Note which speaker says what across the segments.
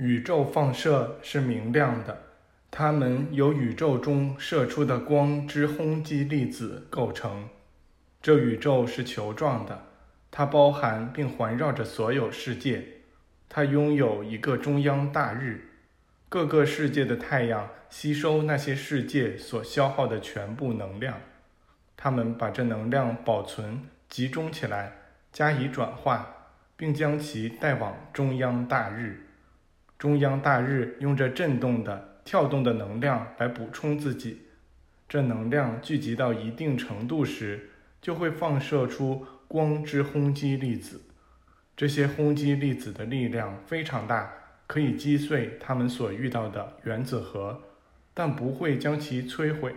Speaker 1: 宇宙放射是明亮的，它们由宇宙中射出的光之轰击粒子构成。这宇宙是球状的，它包含并环绕着所有世界。它拥有一个中央大日，各个世界的太阳吸收那些世界所消耗的全部能量，它们把这能量保存、集中起来，加以转化。并将其带往中央大日，中央大日用这震动的、跳动的能量来补充自己。这能量聚集到一定程度时，就会放射出光之轰击粒子。这些轰击粒子的力量非常大，可以击碎它们所遇到的原子核，但不会将其摧毁。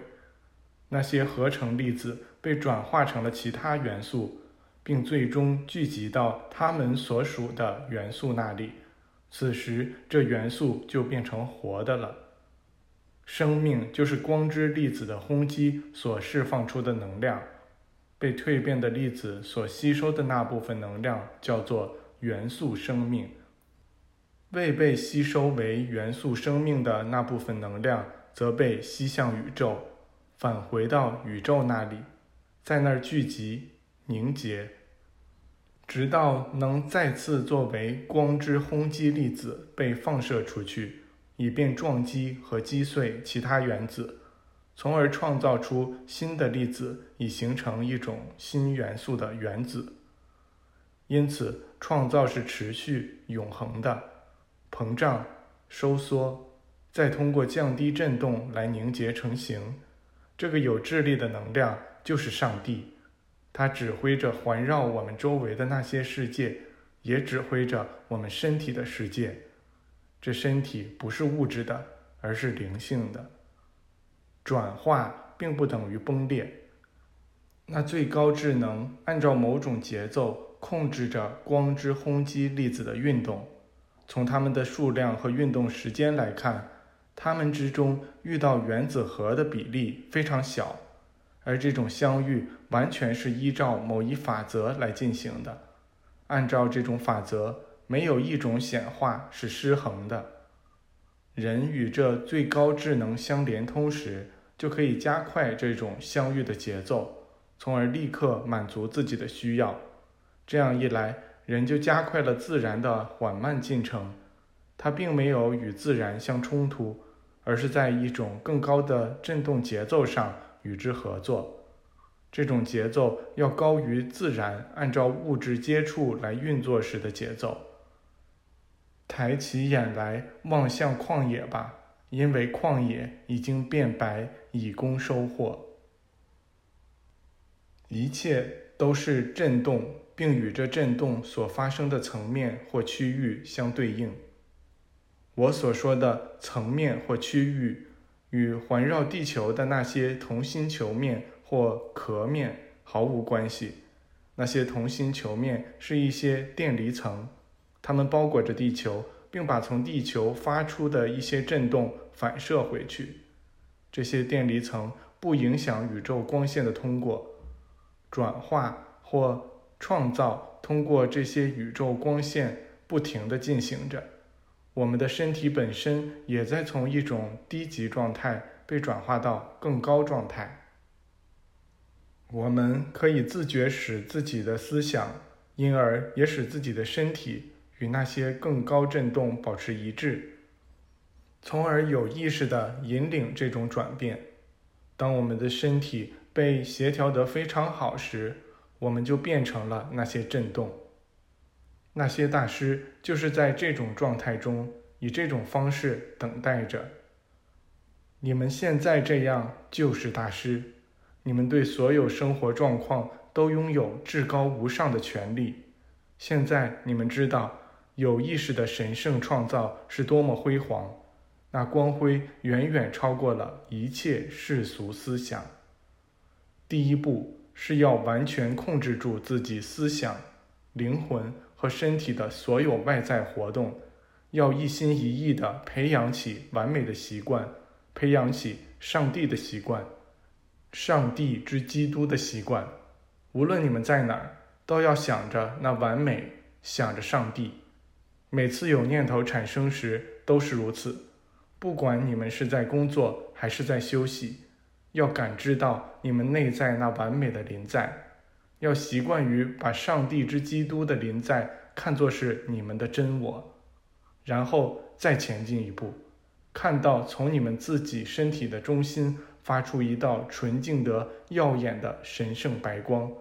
Speaker 1: 那些合成粒子被转化成了其他元素。并最终聚集到它们所属的元素那里，此时这元素就变成活的了。生命就是光之粒子的轰击所释放出的能量，被蜕变的粒子所吸收的那部分能量叫做元素生命。未被吸收为元素生命的那部分能量，则被吸向宇宙，返回到宇宙那里，在那儿聚集。凝结，直到能再次作为光之轰击粒子被放射出去，以便撞击和击碎其他原子，从而创造出新的粒子，以形成一种新元素的原子。因此，创造是持续永恒的，膨胀、收缩，再通过降低振动来凝结成型。这个有智力的能量就是上帝。它指挥着环绕我们周围的那些世界，也指挥着我们身体的世界。这身体不是物质的，而是灵性的。转化并不等于崩裂。那最高智能按照某种节奏控制着光之轰击粒子的运动。从它们的数量和运动时间来看，它们之中遇到原子核的比例非常小。而这种相遇完全是依照某一法则来进行的。按照这种法则，没有一种显化是失衡的。人与这最高智能相连通时，就可以加快这种相遇的节奏，从而立刻满足自己的需要。这样一来，人就加快了自然的缓慢进程。它并没有与自然相冲突，而是在一种更高的振动节奏上。与之合作，这种节奏要高于自然按照物质接触来运作时的节奏。抬起眼来望向旷野吧，因为旷野已经变白，以供收获。一切都是震动，并与这震动所发生的层面或区域相对应。我所说的层面或区域。与环绕地球的那些同心球面或壳面毫无关系。那些同心球面是一些电离层，它们包裹着地球，并把从地球发出的一些振动反射回去。这些电离层不影响宇宙光线的通过、转化或创造，通过这些宇宙光线不停地进行着。我们的身体本身也在从一种低级状态被转化到更高状态。我们可以自觉使自己的思想，因而也使自己的身体与那些更高振动保持一致，从而有意识地引领这种转变。当我们的身体被协调得非常好时，我们就变成了那些振动。那些大师就是在这种状态中，以这种方式等待着。你们现在这样就是大师，你们对所有生活状况都拥有至高无上的权利。现在你们知道有意识的神圣创造是多么辉煌，那光辉远远超过了一切世俗思想。第一步是要完全控制住自己思想、灵魂。和身体的所有外在活动，要一心一意地培养起完美的习惯，培养起上帝的习惯，上帝之基督的习惯。无论你们在哪儿，都要想着那完美，想着上帝。每次有念头产生时，都是如此。不管你们是在工作还是在休息，要感知到你们内在那完美的临在，要习惯于把上帝之基督的临在看作是你们的真我，然后再前进一步，看到从你们自己身体的中心发出一道纯净得耀眼的神圣白光，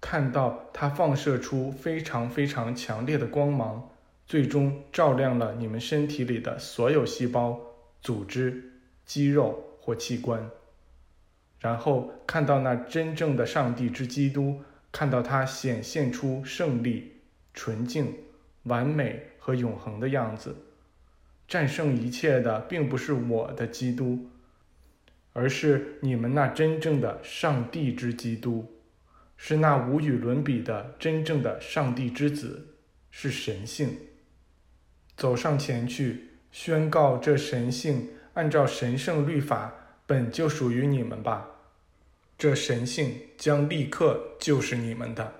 Speaker 1: 看到它放射出非常非常强烈的光芒。最终照亮了你们身体里的所有细胞、组织、肌肉或器官，然后看到那真正的上帝之基督，看到他显现出胜利、纯净、完美和永恒的样子。战胜一切的并不是我的基督，而是你们那真正的上帝之基督，是那无与伦比的真正的上帝之子，是神性。走上前去，宣告这神性按照神圣律法本就属于你们吧。这神性将立刻就是你们的。